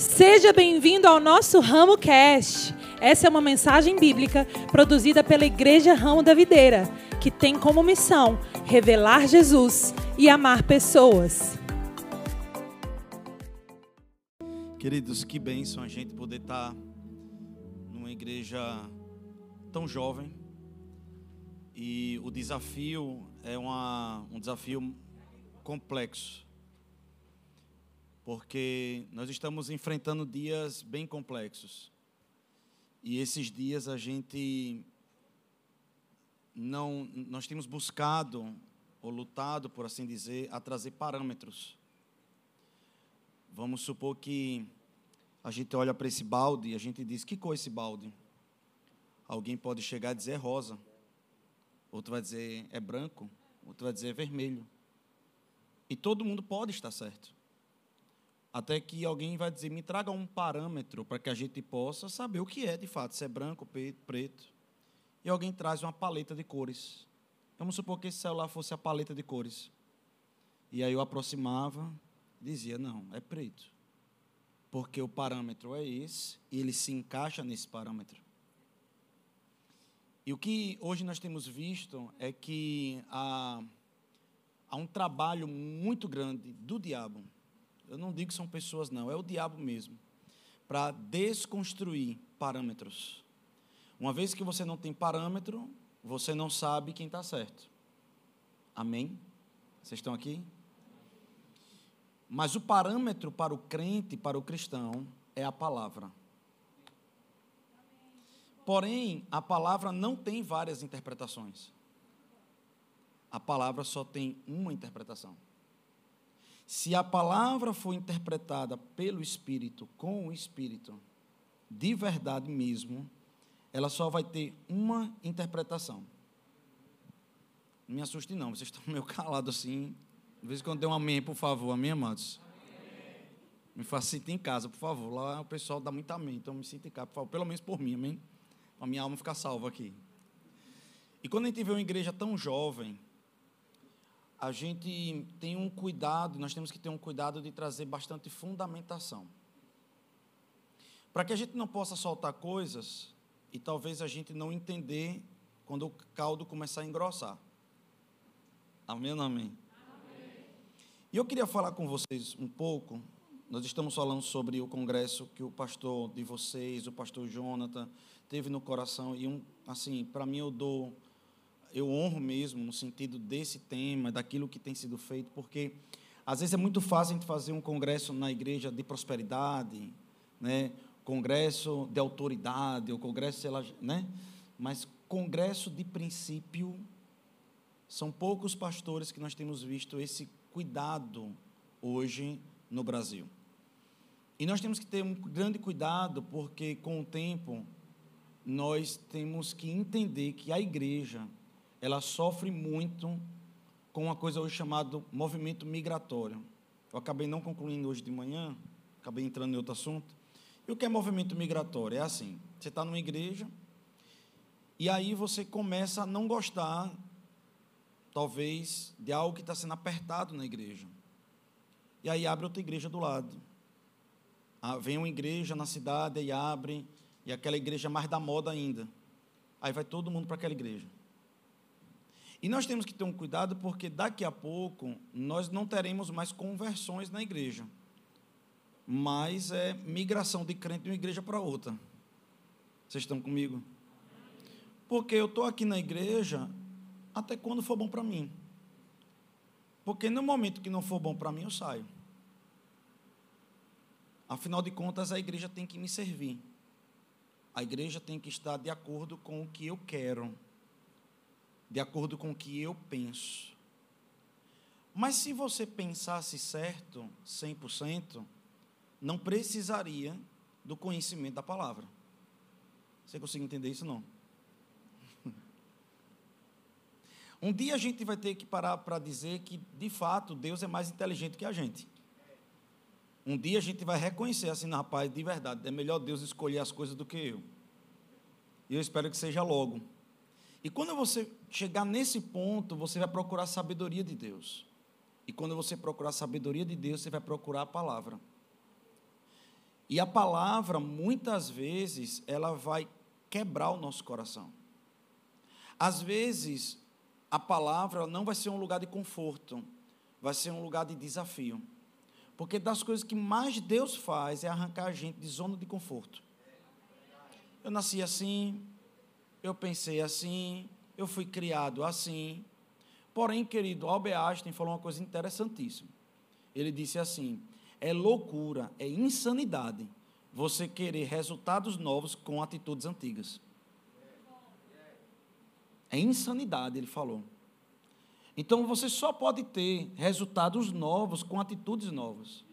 Seja bem-vindo ao nosso Ramo Cast. Essa é uma mensagem bíblica produzida pela Igreja Ramo da Videira, que tem como missão revelar Jesus e amar pessoas. Queridos, que bênção a gente poder estar numa igreja tão jovem. E o desafio é uma, um desafio complexo porque nós estamos enfrentando dias bem complexos. E esses dias a gente não nós temos buscado ou lutado, por assim dizer, a trazer parâmetros. Vamos supor que a gente olha para esse balde e a gente diz: "Que cor é esse balde?" Alguém pode chegar e dizer é rosa. Outro vai dizer é branco, outro vai dizer é vermelho. E todo mundo pode estar certo. Até que alguém vai dizer, me traga um parâmetro para que a gente possa saber o que é de fato, se é branco, preto. E alguém traz uma paleta de cores. Vamos supor que esse celular fosse a paleta de cores. E aí eu aproximava, dizia, não, é preto. Porque o parâmetro é esse, e ele se encaixa nesse parâmetro. E o que hoje nós temos visto é que há, há um trabalho muito grande do diabo eu não digo que são pessoas, não, é o diabo mesmo, para desconstruir parâmetros. Uma vez que você não tem parâmetro, você não sabe quem está certo. Amém? Vocês estão aqui? Mas o parâmetro para o crente, para o cristão, é a palavra. Porém, a palavra não tem várias interpretações. A palavra só tem uma interpretação. Se a palavra for interpretada pelo Espírito, com o Espírito, de verdade mesmo, ela só vai ter uma interpretação. Não me assuste não, vocês estão meio calados assim. De vez em quando dê um amém, por favor, amém, amados? Amém. Me facilite em casa, por favor. Lá o pessoal dá muito amém, então me sinta em casa, por favor, pelo menos por mim, amém? Para minha alma ficar salva aqui. E quando a gente vê uma igreja tão jovem, a gente tem um cuidado, nós temos que ter um cuidado de trazer bastante fundamentação. Para que a gente não possa soltar coisas e talvez a gente não entender quando o caldo começar a engrossar. Amém amém? amém? E eu queria falar com vocês um pouco. Nós estamos falando sobre o congresso que o pastor de vocês, o pastor Jonathan, teve no coração. E, um, assim, para mim, eu dou eu honro mesmo no sentido desse tema, daquilo que tem sido feito, porque às vezes é muito fácil a gente fazer um congresso na igreja de prosperidade, né? congresso de autoridade, ou congresso, sei lá, né? mas congresso de princípio, são poucos pastores que nós temos visto esse cuidado hoje no Brasil. E nós temos que ter um grande cuidado, porque com o tempo nós temos que entender que a igreja ela sofre muito com uma coisa hoje chamada movimento migratório. Eu acabei não concluindo hoje de manhã, acabei entrando em outro assunto. E o que é movimento migratório? É assim: você está numa igreja, e aí você começa a não gostar, talvez, de algo que está sendo apertado na igreja. E aí abre outra igreja do lado. Ah, vem uma igreja na cidade e abre, e aquela igreja é mais da moda ainda. Aí vai todo mundo para aquela igreja. E nós temos que ter um cuidado porque daqui a pouco nós não teremos mais conversões na igreja, mas é migração de crente de uma igreja para outra. Vocês estão comigo? Porque eu estou aqui na igreja até quando for bom para mim. Porque no momento que não for bom para mim, eu saio. Afinal de contas, a igreja tem que me servir. A igreja tem que estar de acordo com o que eu quero de acordo com o que eu penso. Mas se você pensasse certo, 100%, não precisaria do conhecimento da palavra. Você consegue entender isso não? Um dia a gente vai ter que parar para dizer que, de fato, Deus é mais inteligente que a gente. Um dia a gente vai reconhecer assim, rapaz, de verdade, é melhor Deus escolher as coisas do que eu. E eu espero que seja logo. E quando você chegar nesse ponto, você vai procurar a sabedoria de Deus. E quando você procurar sabedoria de Deus, você vai procurar a palavra. E a palavra, muitas vezes, ela vai quebrar o nosso coração. Às vezes, a palavra não vai ser um lugar de conforto, vai ser um lugar de desafio. Porque das coisas que mais Deus faz é arrancar a gente de zona de conforto. Eu nasci assim, eu pensei assim, eu fui criado assim. Porém, querido, Albert Einstein falou uma coisa interessantíssima. Ele disse assim: é loucura, é insanidade você querer resultados novos com atitudes antigas. É insanidade, ele falou. Então você só pode ter resultados novos com atitudes novas.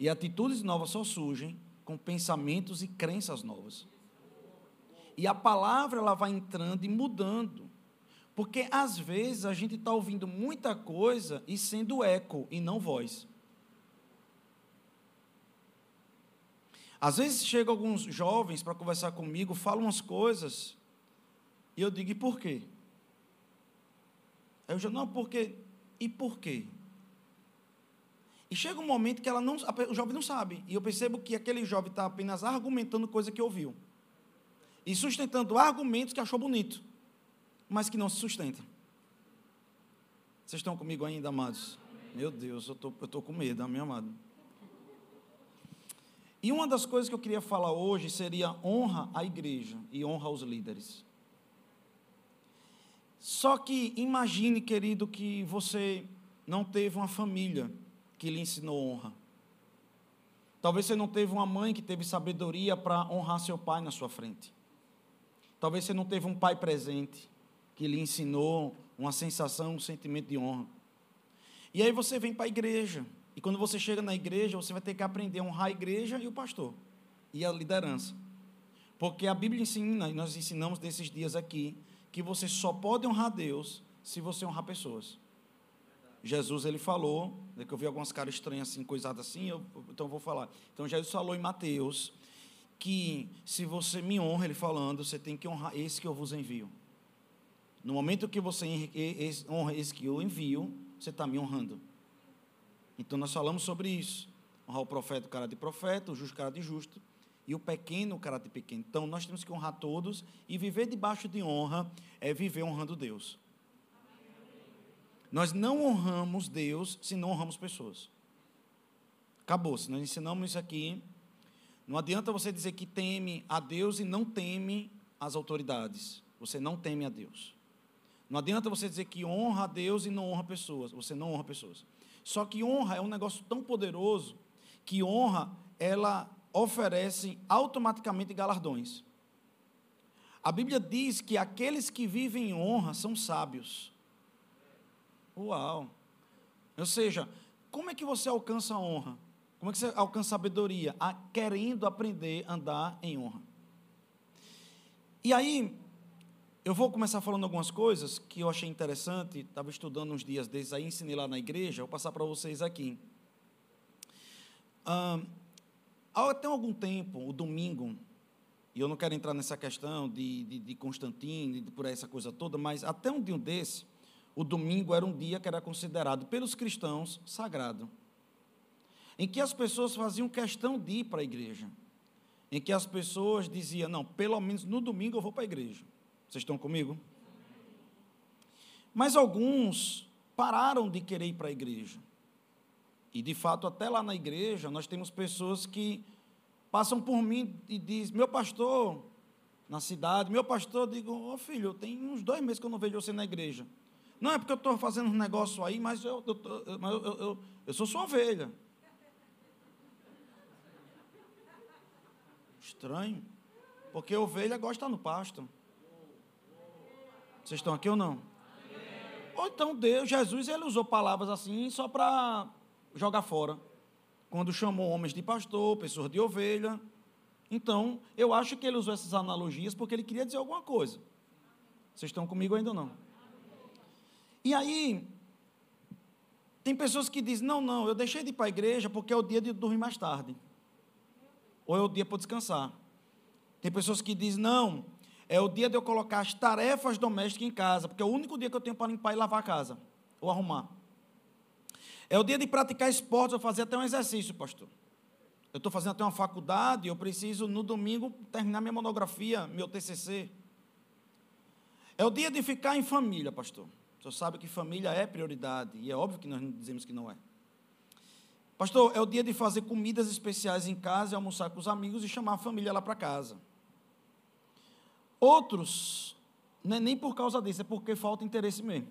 E atitudes novas só surgem com pensamentos e crenças novas. E a palavra ela vai entrando e mudando. Porque às vezes a gente está ouvindo muita coisa e sendo eco e não voz. Às vezes chegam alguns jovens para conversar comigo, falam umas coisas, e eu digo, e por quê? Aí eu digo, não, porque, e por quê? E chega um momento que ela não, o jovem não sabe, e eu percebo que aquele jovem está apenas argumentando coisa que ouviu, e sustentando argumentos que achou bonito, mas que não se sustenta. Vocês estão comigo ainda, amados? Meu Deus, eu tô, estou com medo, meu amado. E uma das coisas que eu queria falar hoje seria honra à igreja e honra aos líderes. Só que imagine, querido, que você não teve uma família que lhe ensinou honra. Talvez você não teve uma mãe que teve sabedoria para honrar seu pai na sua frente. Talvez você não teve um pai presente que lhe ensinou uma sensação, um sentimento de honra. E aí você vem para a igreja e quando você chega na igreja, você vai ter que aprender a honrar a igreja e o pastor e a liderança. Porque a Bíblia ensina, e nós ensinamos nesses dias aqui, que você só pode honrar Deus se você honrar pessoas. Jesus ele falou, né, que eu vi algumas caras estranhas assim, coisadas assim, eu, então eu vou falar. Então Jesus falou em Mateus que se você me honra, ele falando, você tem que honrar esse que eu vos envio. No momento que você honra esse que eu envio, você está me honrando. Então nós falamos sobre isso. Honrar o profeta, o cara de profeta, o justo, o cara de justo, e o pequeno, o cara de pequeno. Então nós temos que honrar todos, e viver debaixo de honra é viver honrando Deus. Nós não honramos Deus se não honramos pessoas. Acabou. Se nós ensinamos isso aqui, não adianta você dizer que teme a Deus e não teme as autoridades. Você não teme a Deus. Não adianta você dizer que honra a Deus e não honra pessoas. Você não honra pessoas. Só que honra é um negócio tão poderoso que honra ela oferece automaticamente galardões. A Bíblia diz que aqueles que vivem em honra são sábios. Uau! Ou seja, como é que você alcança a honra? Como é que você alcança sabedoria? A, querendo aprender a andar em honra. E aí, eu vou começar falando algumas coisas que eu achei interessante, estava estudando uns dias desses aí, ensinei lá na igreja, vou passar para vocês aqui. Ah, até algum tempo, o domingo, e eu não quero entrar nessa questão de, de, de Constantino, de por essa coisa toda, mas até um dia desse, o domingo era um dia que era considerado pelos cristãos sagrado, em que as pessoas faziam questão de ir para a igreja, em que as pessoas diziam, não, pelo menos no domingo eu vou para a igreja. Vocês estão comigo? Mas alguns pararam de querer ir para a igreja. E, de fato, até lá na igreja, nós temos pessoas que passam por mim e dizem: Meu pastor, na cidade, meu pastor, digo: Ô oh, filho, tem uns dois meses que eu não vejo você na igreja. Não é porque eu estou fazendo um negócio aí, mas eu, eu, eu, eu, eu sou sua ovelha. Estranho. Porque ovelha gosta no pasto. Vocês estão aqui ou não? Ou então Deus, Jesus, ele usou palavras assim só para jogar fora. Quando chamou homens de pastor, pessoas de ovelha. Então, eu acho que ele usou essas analogias porque ele queria dizer alguma coisa. Vocês estão comigo ainda ou não? E aí, tem pessoas que dizem: não, não, eu deixei de ir para a igreja porque é o dia de dormir mais tarde. Ou é o dia para descansar. Tem pessoas que dizem: não, é o dia de eu colocar as tarefas domésticas em casa, porque é o único dia que eu tenho para limpar e lavar a casa, ou arrumar. É o dia de praticar esportes ou fazer até um exercício, pastor. Eu estou fazendo até uma faculdade, eu preciso no domingo terminar minha monografia, meu TCC. É o dia de ficar em família, pastor. O senhor sabe que família é prioridade, e é óbvio que nós dizemos que não é. Pastor, é o dia de fazer comidas especiais em casa, e almoçar com os amigos e chamar a família lá para casa. Outros, não é nem por causa disso, é porque falta interesse mesmo.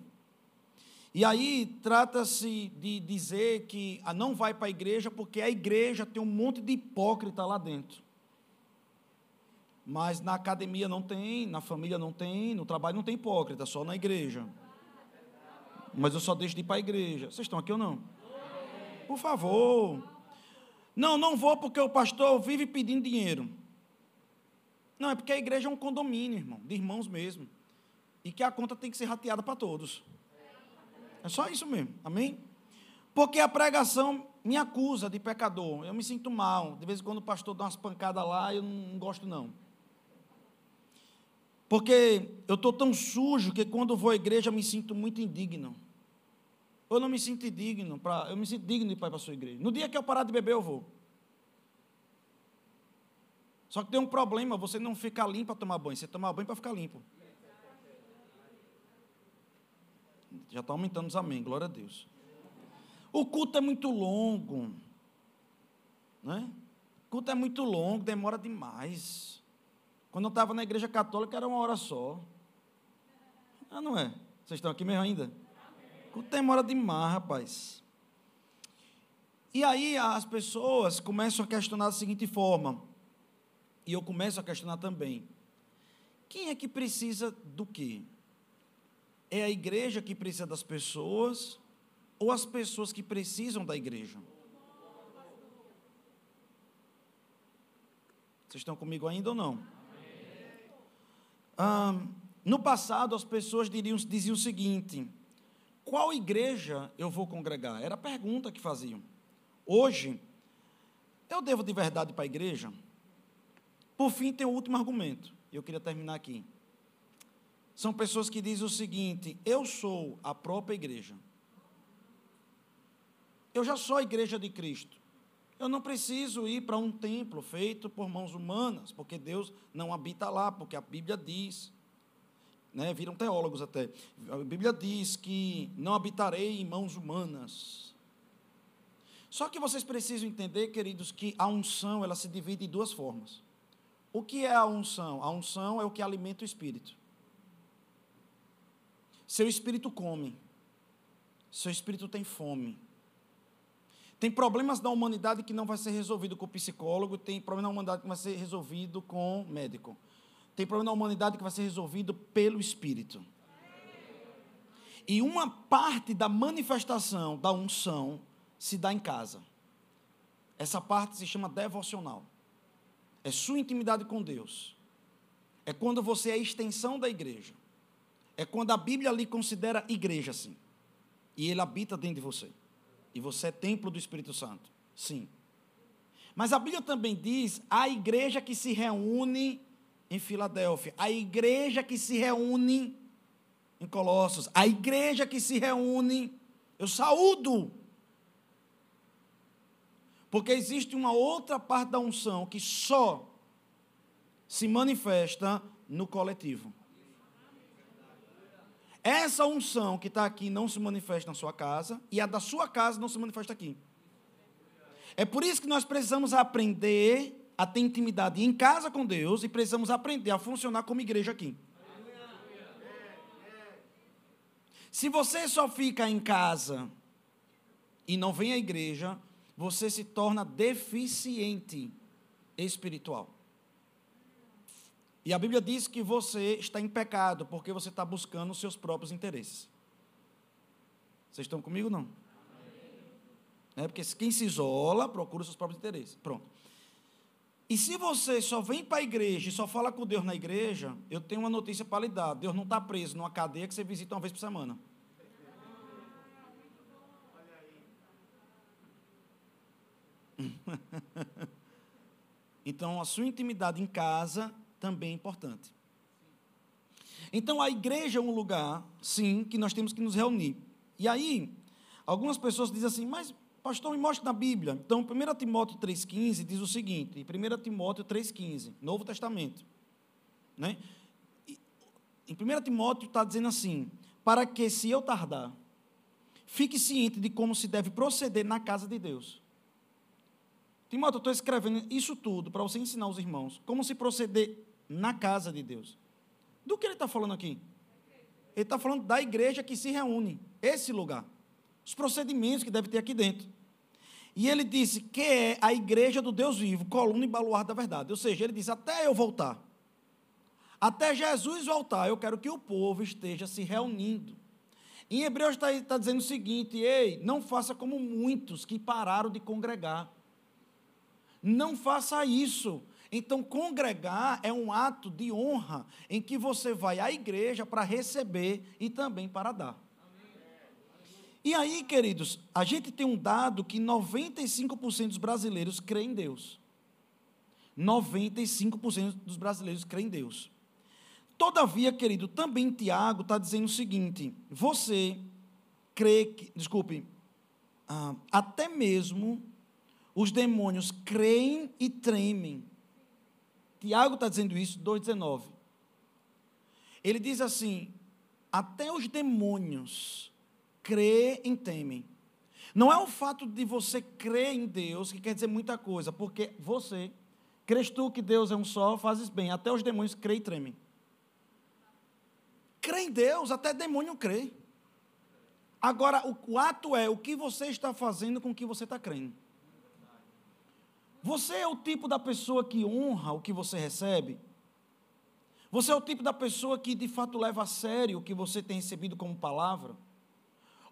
E aí trata-se de dizer que não vai para a igreja porque a igreja tem um monte de hipócrita lá dentro. Mas na academia não tem, na família não tem, no trabalho não tem hipócrita, só na igreja. Mas eu só deixo de ir para a igreja. Vocês estão aqui ou não? Por favor. Não, não vou porque o pastor vive pedindo dinheiro. Não, é porque a igreja é um condomínio, irmão, de irmãos mesmo. E que a conta tem que ser rateada para todos. É só isso mesmo, amém? Porque a pregação me acusa de pecador. Eu me sinto mal. De vez em quando o pastor dá umas pancadas lá, eu não gosto, não. Porque eu estou tão sujo que quando vou à igreja me sinto muito indigno. Eu não me sinto indigno, pra, eu me sinto digno de ir para a sua igreja. No dia que eu parar de beber, eu vou. Só que tem um problema, você não fica limpo para tomar banho, você toma banho para ficar limpo. Já está aumentando os amém, glória a Deus. O culto é muito longo. Né? O culto é muito longo, demora demais. Quando eu estava na igreja católica era uma hora só. Ah, não é? Vocês estão aqui mesmo ainda? O culto demora demais, rapaz. E aí as pessoas começam a questionar da seguinte forma, e eu começo a questionar também: quem é que precisa do quê? É a igreja que precisa das pessoas ou as pessoas que precisam da igreja? Vocês estão comigo ainda ou não? Ah, no passado, as pessoas diriam, diziam o seguinte: qual igreja eu vou congregar? Era a pergunta que faziam. Hoje, eu devo de verdade para a igreja? Por fim, tem o último argumento. Eu queria terminar aqui são pessoas que dizem o seguinte: eu sou a própria igreja. Eu já sou a igreja de Cristo. Eu não preciso ir para um templo feito por mãos humanas, porque Deus não habita lá, porque a Bíblia diz, né, viram teólogos até, a Bíblia diz que não habitarei em mãos humanas. Só que vocês precisam entender, queridos, que a unção ela se divide em duas formas. O que é a unção? A unção é o que alimenta o espírito. Seu espírito come. Seu espírito tem fome. Tem problemas da humanidade que não vai ser resolvido com psicólogo, tem problema da humanidade que vai ser resolvido com médico. Tem problema da humanidade que vai ser resolvido pelo espírito. E uma parte da manifestação da unção se dá em casa. Essa parte se chama devocional. É sua intimidade com Deus. É quando você é a extensão da igreja é quando a Bíblia lhe considera igreja, sim. E ele habita dentro de você. E você é templo do Espírito Santo. Sim. Mas a Bíblia também diz a igreja que se reúne em Filadélfia, a igreja que se reúne em Colossos, a igreja que se reúne, eu saúdo. Porque existe uma outra parte da unção que só se manifesta no coletivo. Essa unção que está aqui não se manifesta na sua casa e a da sua casa não se manifesta aqui. É por isso que nós precisamos aprender a ter intimidade em casa com Deus e precisamos aprender a funcionar como igreja aqui. Se você só fica em casa e não vem à igreja, você se torna deficiente espiritual. E a Bíblia diz que você está em pecado porque você está buscando os seus próprios interesses. Vocês estão comigo não? É porque quem se isola procura os seus próprios interesses. Pronto. E se você só vem para a igreja e só fala com Deus na igreja, eu tenho uma notícia para lhe dar. Deus não está preso numa cadeia que você visita uma vez por semana. então, a sua intimidade em casa também é importante. Então, a igreja é um lugar, sim, que nós temos que nos reunir. E aí, algumas pessoas dizem assim, mas, Pastor, me mostre na Bíblia. Então, 1 Timóteo 3,15 diz o seguinte: 1 Timóteo 3,15, Novo Testamento. Né? Em 1 Timóteo está dizendo assim: para que, se eu tardar, fique ciente de como se deve proceder na casa de Deus. Timóteo, eu estou escrevendo isso tudo para você ensinar os irmãos como se proceder na casa de Deus. Do que ele está falando aqui? Ele está falando da igreja que se reúne, esse lugar. Os procedimentos que deve ter aqui dentro. E ele disse que é a igreja do Deus vivo, coluna e baluarte da verdade. Ou seja, ele disse: até eu voltar, até Jesus voltar, eu quero que o povo esteja se reunindo. Em Hebreus está tá dizendo o seguinte: ei, não faça como muitos que pararam de congregar. Não faça isso. Então, congregar é um ato de honra em que você vai à igreja para receber e também para dar. E aí, queridos, a gente tem um dado que 95% dos brasileiros creem em Deus. 95% dos brasileiros creem em Deus. Todavia, querido, também Tiago está dizendo o seguinte: você crê que, desculpe, ah, até mesmo os demônios creem e tremem. Tiago está dizendo isso, 2,19. Ele diz assim: até os demônios creem e temem. Não é o fato de você crer em Deus que quer dizer muita coisa, porque você, crês tu que Deus é um só, fazes bem. Até os demônios creem e tremem. Crê em Deus, até demônio crê. Agora, o, o ato é o que você está fazendo com o que você está crendo. Você é o tipo da pessoa que honra o que você recebe? Você é o tipo da pessoa que de fato leva a sério o que você tem recebido como palavra?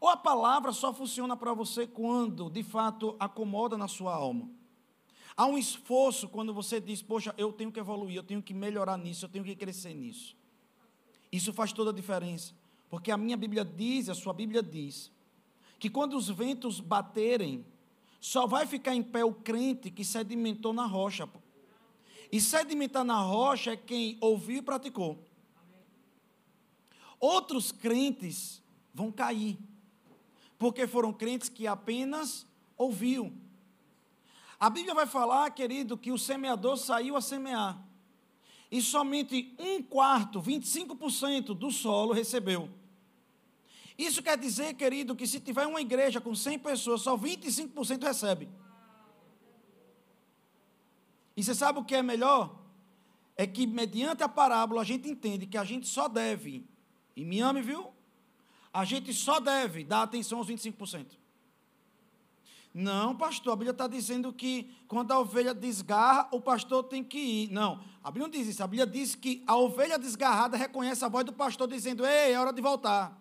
Ou a palavra só funciona para você quando de fato acomoda na sua alma? Há um esforço quando você diz, poxa, eu tenho que evoluir, eu tenho que melhorar nisso, eu tenho que crescer nisso. Isso faz toda a diferença, porque a minha Bíblia diz, a sua Bíblia diz, que quando os ventos baterem, só vai ficar em pé o crente que sedimentou na rocha. E sedimentar na rocha é quem ouviu e praticou. Outros crentes vão cair, porque foram crentes que apenas ouviu. A Bíblia vai falar, querido, que o semeador saiu a semear. E somente um quarto, 25% do solo recebeu. Isso quer dizer, querido, que se tiver uma igreja com 100 pessoas, só 25% recebe. E você sabe o que é melhor? É que, mediante a parábola, a gente entende que a gente só deve, e me ame, viu? A gente só deve dar atenção aos 25%. Não, pastor, a Bíblia está dizendo que quando a ovelha desgarra, o pastor tem que ir. Não, a Bíblia não diz isso. A Bíblia diz que a ovelha desgarrada reconhece a voz do pastor dizendo: Ei, é hora de voltar.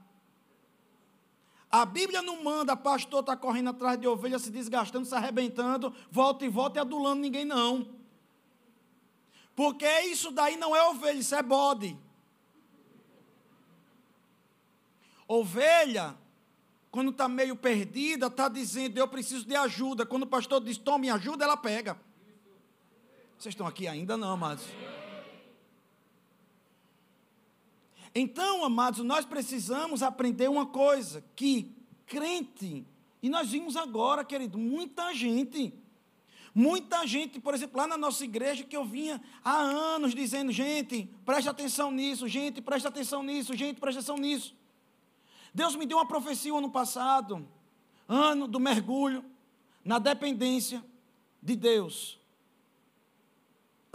A Bíblia não manda pastor estar tá correndo atrás de ovelha, se desgastando, se arrebentando, volta e volta e adulando ninguém, não. Porque isso daí não é ovelha, isso é bode. Ovelha, quando está meio perdida, está dizendo, eu preciso de ajuda. Quando o pastor diz, tome ajuda, ela pega. Vocês estão aqui ainda não, amados? Então, amados, nós precisamos aprender uma coisa: que crente, e nós vimos agora, querido, muita gente, muita gente, por exemplo, lá na nossa igreja, que eu vinha há anos dizendo: gente, preste atenção nisso, gente, preste atenção nisso, gente, preste atenção nisso. Deus me deu uma profecia ano passado, ano do mergulho na dependência de Deus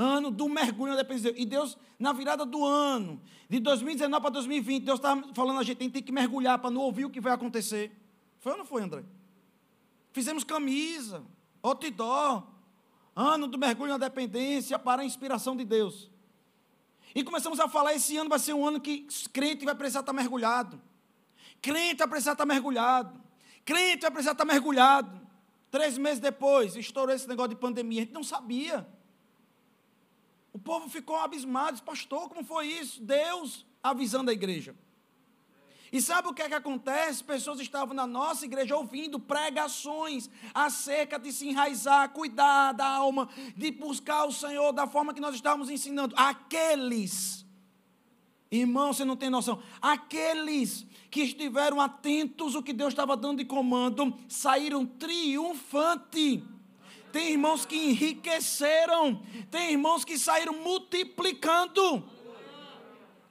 ano do mergulho na dependência. E Deus, na virada do ano, de 2019 para 2020, Deus estava falando a gente tem que mergulhar para não ouvir o que vai acontecer. Foi ou não foi, André? Fizemos camisa, outdoor, ano do mergulho na dependência para a inspiração de Deus. E começamos a falar, esse ano vai ser um ano que crente vai precisar estar mergulhado. Crente vai precisar estar mergulhado. Crente vai precisar estar mergulhado. Três meses depois, estourou esse negócio de pandemia. A gente não sabia. O povo ficou abismado, pastor, como foi isso? Deus avisando a igreja. E sabe o que é que acontece? Pessoas estavam na nossa igreja ouvindo pregações acerca de se enraizar, cuidar da alma, de buscar o Senhor da forma que nós estávamos ensinando. Aqueles Irmão, você não tem noção. Aqueles que estiveram atentos ao que Deus estava dando de comando saíram triunfantes. Tem irmãos que enriqueceram. Tem irmãos que saíram multiplicando.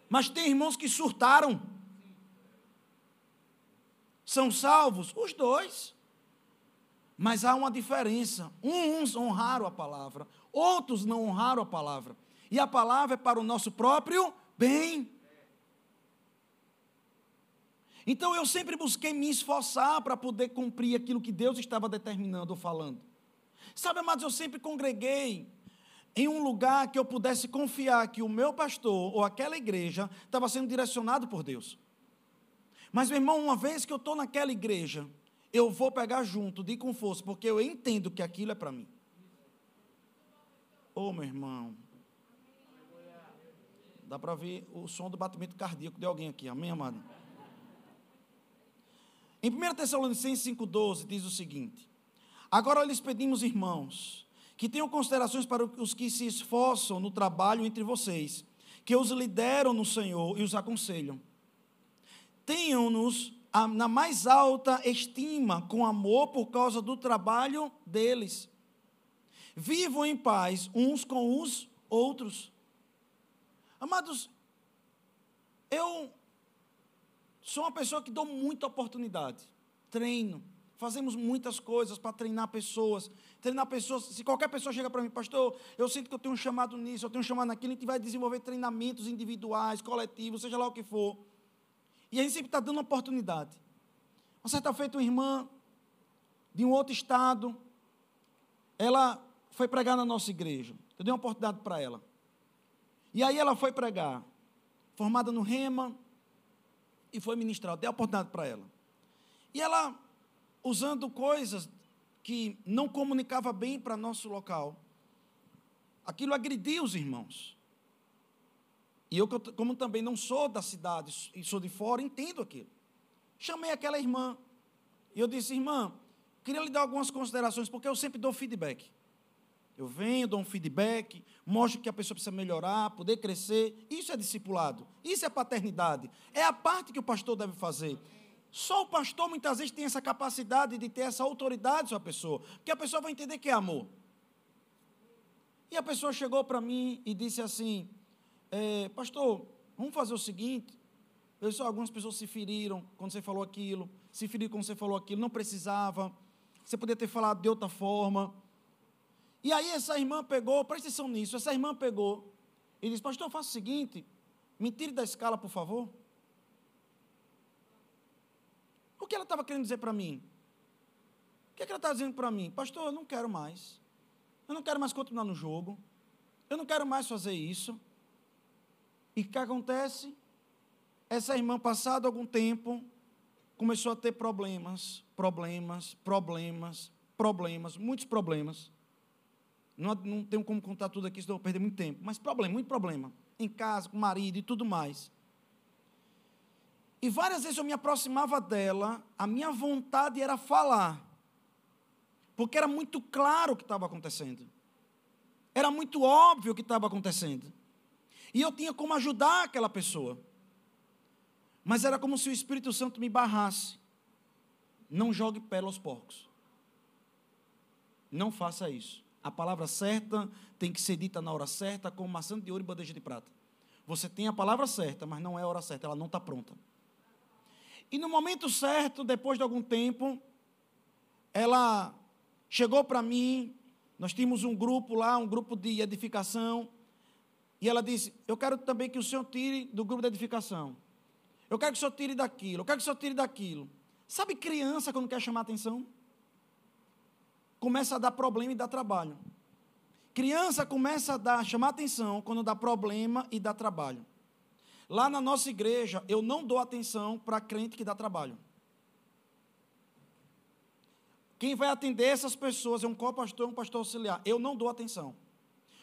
Mas tem irmãos que surtaram. São salvos? Os dois. Mas há uma diferença. Uns honraram a palavra, outros não honraram a palavra. E a palavra é para o nosso próprio bem. Então eu sempre busquei me esforçar para poder cumprir aquilo que Deus estava determinando ou falando. Sabe, amados, eu sempre congreguei em um lugar que eu pudesse confiar que o meu pastor ou aquela igreja estava sendo direcionado por Deus. Mas, meu irmão, uma vez que eu estou naquela igreja, eu vou pegar junto, de com força, porque eu entendo que aquilo é para mim. Ô, oh, meu irmão, Dá para ver o som do batimento cardíaco de alguém aqui. Amém, amado? Em 1 Tessalonicenses 5,12 diz o seguinte: Agora lhes pedimos, irmãos, que tenham considerações para os que se esforçam no trabalho entre vocês, que os lideram no Senhor e os aconselham. Tenham-nos na mais alta estima, com amor por causa do trabalho deles. Vivam em paz uns com os outros. Amados, eu sou uma pessoa que dou muita oportunidade. Treino. Fazemos muitas coisas para treinar pessoas. Treinar pessoas. Se qualquer pessoa chega para mim, pastor, eu sinto que eu tenho um chamado nisso, eu tenho um chamado naquilo, a gente vai desenvolver treinamentos individuais, coletivos, seja lá o que for. E a gente sempre está dando oportunidade. Uma certa feita, uma irmã de um outro estado, ela foi pregar na nossa igreja. Eu dei uma oportunidade para ela. E aí ela foi pregar, formada no Rema, e foi ministrar. Eu dei a oportunidade para ela. E ela, usando coisas que não comunicava bem para nosso local, aquilo agredia os irmãos. E eu, como também não sou da cidade e sou de fora, entendo aquilo. Chamei aquela irmã. E eu disse, irmã, queria lhe dar algumas considerações, porque eu sempre dou feedback. Eu venho, dou um feedback, mostro que a pessoa precisa melhorar, poder crescer. Isso é discipulado. Isso é paternidade. É a parte que o pastor deve fazer. Só o pastor muitas vezes tem essa capacidade de ter essa autoridade sobre a pessoa, porque a pessoa vai entender que é amor. E a pessoa chegou para mim e disse assim: é, Pastor, vamos fazer o seguinte. Eu só algumas pessoas se feriram quando você falou aquilo, se feriram quando você falou aquilo, não precisava. Você poderia ter falado de outra forma. E aí essa irmã pegou, presta atenção nisso, essa irmã pegou e disse, pastor, faça o seguinte, me tire da escala, por favor. O que ela estava querendo dizer para mim? O que, é que ela está dizendo para mim? Pastor, eu não quero mais. Eu não quero mais continuar no jogo. Eu não quero mais fazer isso. E o que acontece? Essa irmã, passado algum tempo, começou a ter problemas, problemas, problemas, problemas, muitos problemas. Não, não tenho como contar tudo aqui, senão eu vou perder muito tempo. Mas problema, muito problema. Em casa, com o marido e tudo mais. E várias vezes eu me aproximava dela, a minha vontade era falar. Porque era muito claro o que estava acontecendo. Era muito óbvio o que estava acontecendo. E eu tinha como ajudar aquela pessoa. Mas era como se o Espírito Santo me barrasse. Não jogue pele aos porcos. Não faça isso. A palavra certa tem que ser dita na hora certa, como maçã de ouro e bandeja de prata. Você tem a palavra certa, mas não é a hora certa, ela não está pronta. E no momento certo, depois de algum tempo, ela chegou para mim, nós tínhamos um grupo lá, um grupo de edificação, e ela disse: Eu quero também que o senhor tire do grupo de edificação. Eu quero que o senhor tire daquilo, eu quero que o senhor tire daquilo. Sabe criança quando quer chamar atenção? Começa a dar problema e dá trabalho. Criança começa a dar, chamar atenção quando dá problema e dá trabalho. Lá na nossa igreja, eu não dou atenção para crente que dá trabalho. Quem vai atender essas pessoas é um co-pastor, um pastor auxiliar. Eu não dou atenção.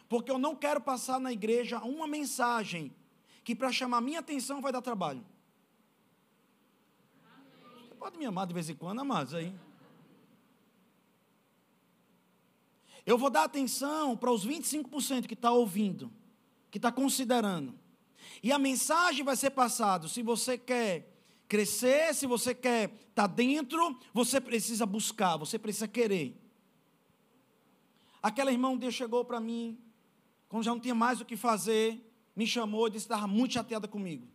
Porque eu não quero passar na igreja uma mensagem que para chamar minha atenção vai dar trabalho. Você pode me amar de vez em quando, amados, aí. Eu vou dar atenção para os 25% que está ouvindo, que está considerando. E a mensagem vai ser passada. Se você quer crescer, se você quer estar tá dentro, você precisa buscar, você precisa querer. Aquela irmã um dia chegou para mim, quando já não tinha mais o que fazer, me chamou e disse que estava muito chateada comigo.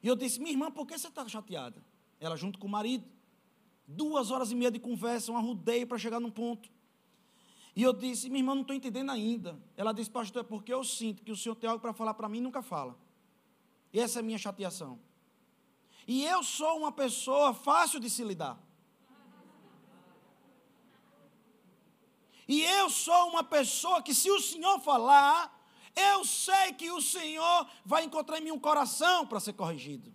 E eu disse, minha irmã, por que você está chateada? Ela junto com o marido. Duas horas e meia de conversa, um arrudeio para chegar num ponto. E eu disse, minha irmã, não estou entendendo ainda. Ela disse, pastor, é porque eu sinto que o senhor tem algo para falar para mim e nunca fala. E essa é a minha chateação. E eu sou uma pessoa fácil de se lidar. E eu sou uma pessoa que, se o Senhor falar, eu sei que o Senhor vai encontrar em mim um coração para ser corrigido.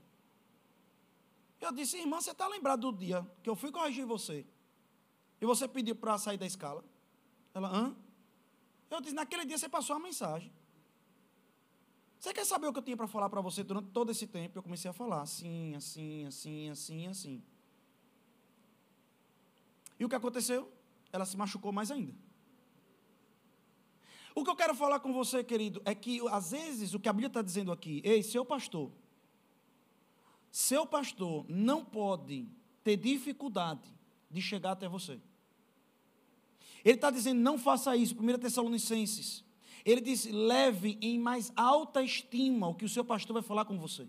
Eu disse, irmã, você está lembrado do dia que eu fui corrigir você? E você pediu para sair da escala? Ela, hã? Eu disse, naquele dia você passou a mensagem. Você quer saber o que eu tinha para falar para você durante todo esse tempo? Eu comecei a falar assim, assim, assim, assim, assim. E o que aconteceu? Ela se machucou mais ainda. O que eu quero falar com você, querido, é que às vezes o que a Bíblia está dizendo aqui, ei, seu pastor, seu pastor não pode ter dificuldade de chegar até você. Ele está dizendo, não faça isso. 1 Tessalonicenses. Ele diz, leve em mais alta estima o que o seu pastor vai falar com você.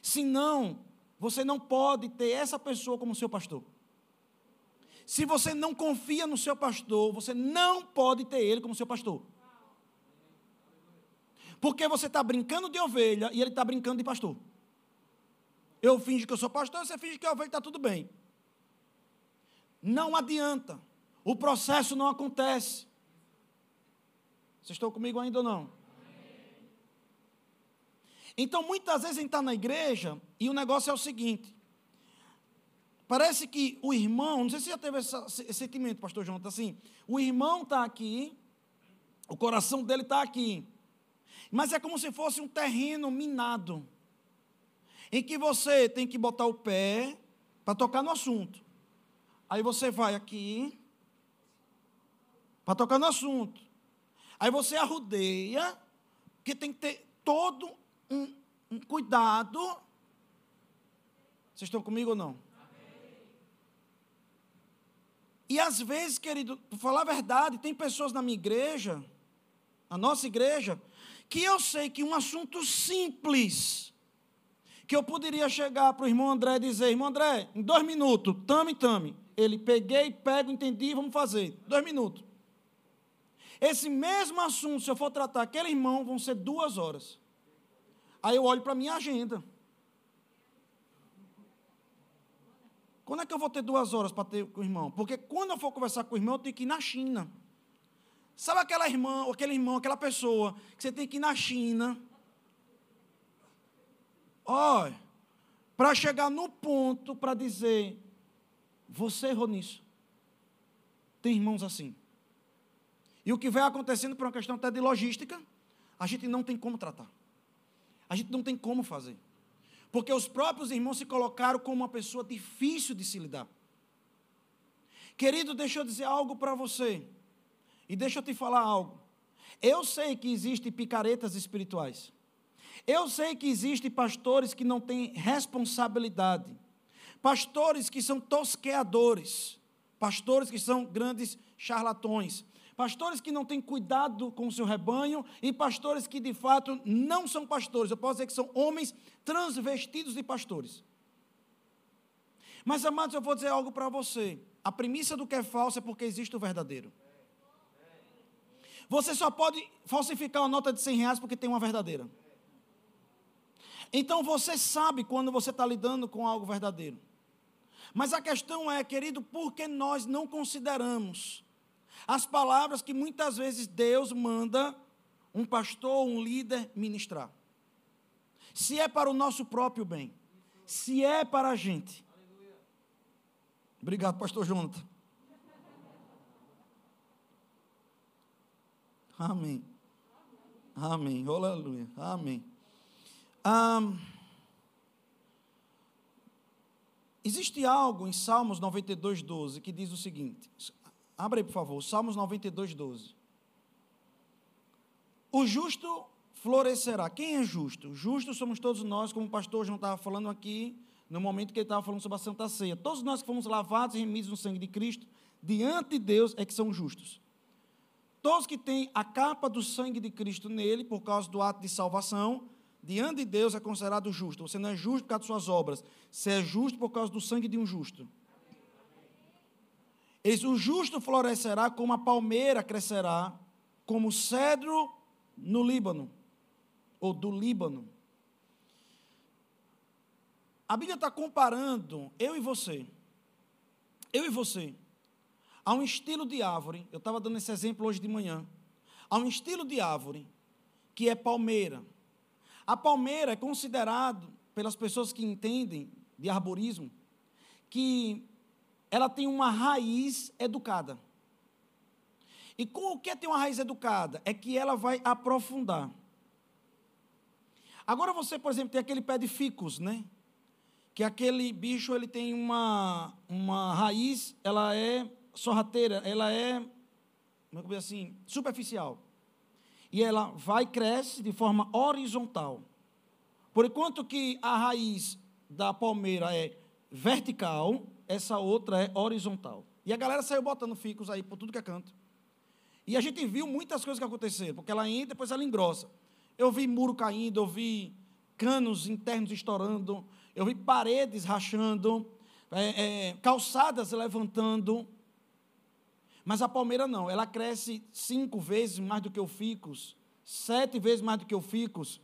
Senão, você não pode ter essa pessoa como seu pastor. Se você não confia no seu pastor, você não pode ter ele como seu pastor. Porque você está brincando de ovelha e ele está brincando de pastor. Eu finge que eu sou pastor, você finge que é ovelha, está tudo bem. Não adianta. O processo não acontece. Vocês estão comigo ainda ou não? Então, muitas vezes a gente está na igreja e o negócio é o seguinte: parece que o irmão, não sei se já teve esse, esse sentimento, pastor João, assim, o irmão está aqui, o coração dele está aqui, mas é como se fosse um terreno minado, em que você tem que botar o pé para tocar no assunto. Aí você vai aqui, para tocar no assunto. Aí você arrudeia, que tem que ter todo um, um cuidado. Vocês estão comigo ou não? E às vezes, querido, para falar a verdade, tem pessoas na minha igreja, na nossa igreja, que eu sei que um assunto simples, que eu poderia chegar para o irmão André e dizer, irmão André, em dois minutos, tame, tame. Ele peguei, pego, entendi, vamos fazer. Dois minutos. Esse mesmo assunto, se eu for tratar aquele irmão, vão ser duas horas. Aí eu olho para a minha agenda. Quando é que eu vou ter duas horas para ter com o irmão? Porque quando eu for conversar com o irmão, eu tenho que ir na China. Sabe aquela irmã, aquele irmão, aquela pessoa que você tem que ir na China? Olha, para chegar no ponto para dizer, você errou nisso. Tem irmãos assim. E o que vai acontecendo por uma questão até de logística, a gente não tem como tratar. A gente não tem como fazer. Porque os próprios irmãos se colocaram como uma pessoa difícil de se lidar. Querido, deixa eu dizer algo para você. E deixa eu te falar algo. Eu sei que existem picaretas espirituais. Eu sei que existem pastores que não têm responsabilidade. Pastores que são tosqueadores. Pastores que são grandes charlatões pastores que não têm cuidado com o seu rebanho e pastores que de fato não são pastores. Eu posso dizer que são homens transvestidos de pastores. Mas, amados, eu vou dizer algo para você. A premissa do que é falso é porque existe o verdadeiro. Você só pode falsificar uma nota de 100 reais porque tem uma verdadeira. Então você sabe quando você está lidando com algo verdadeiro. Mas a questão é, querido, por que nós não consideramos as palavras que muitas vezes Deus manda um pastor, um líder ministrar. Se é para o nosso próprio bem, se é para a gente. Obrigado, pastor Jonathan. Amém. Amém. Aleluia. Amém. Um, existe algo em Salmos 92, 12 que diz o seguinte: Abra aí, por favor, Salmos 92, 12. O justo florescerá. Quem é justo? Justo somos todos nós, como o pastor João estava falando aqui, no momento que ele estava falando sobre a Santa Ceia. Todos nós que fomos lavados e remidos no sangue de Cristo, diante de Deus é que são justos. Todos que têm a capa do sangue de Cristo nele, por causa do ato de salvação, diante de Deus é considerado justo. Você não é justo por causa de suas obras, você é justo por causa do sangue de um justo. Eis, o justo florescerá como a palmeira crescerá, como o cedro no Líbano, ou do Líbano. A Bíblia está comparando eu e você, eu e você, a um estilo de árvore, eu estava dando esse exemplo hoje de manhã, a um estilo de árvore que é palmeira. A palmeira é considerado, pelas pessoas que entendem de arborismo, que ela tem uma raiz educada. E com o que é ter uma raiz educada? É que ela vai aprofundar. Agora você, por exemplo, tem aquele pé de ficus, né? Que aquele bicho ele tem uma, uma raiz, ela é sorrateira, ela é, como é assim, superficial. E ela vai cresce de forma horizontal. Por enquanto que a raiz da palmeira é vertical, essa outra é horizontal. E a galera saiu botando ficos aí por tudo que é canto. E a gente viu muitas coisas que aconteceram, porque ela entra, depois ela engrossa. Eu vi muro caindo, eu vi canos internos estourando, eu vi paredes rachando, é, é, calçadas levantando. Mas a palmeira não, ela cresce cinco vezes mais do que o ficus, sete vezes mais do que o ficus,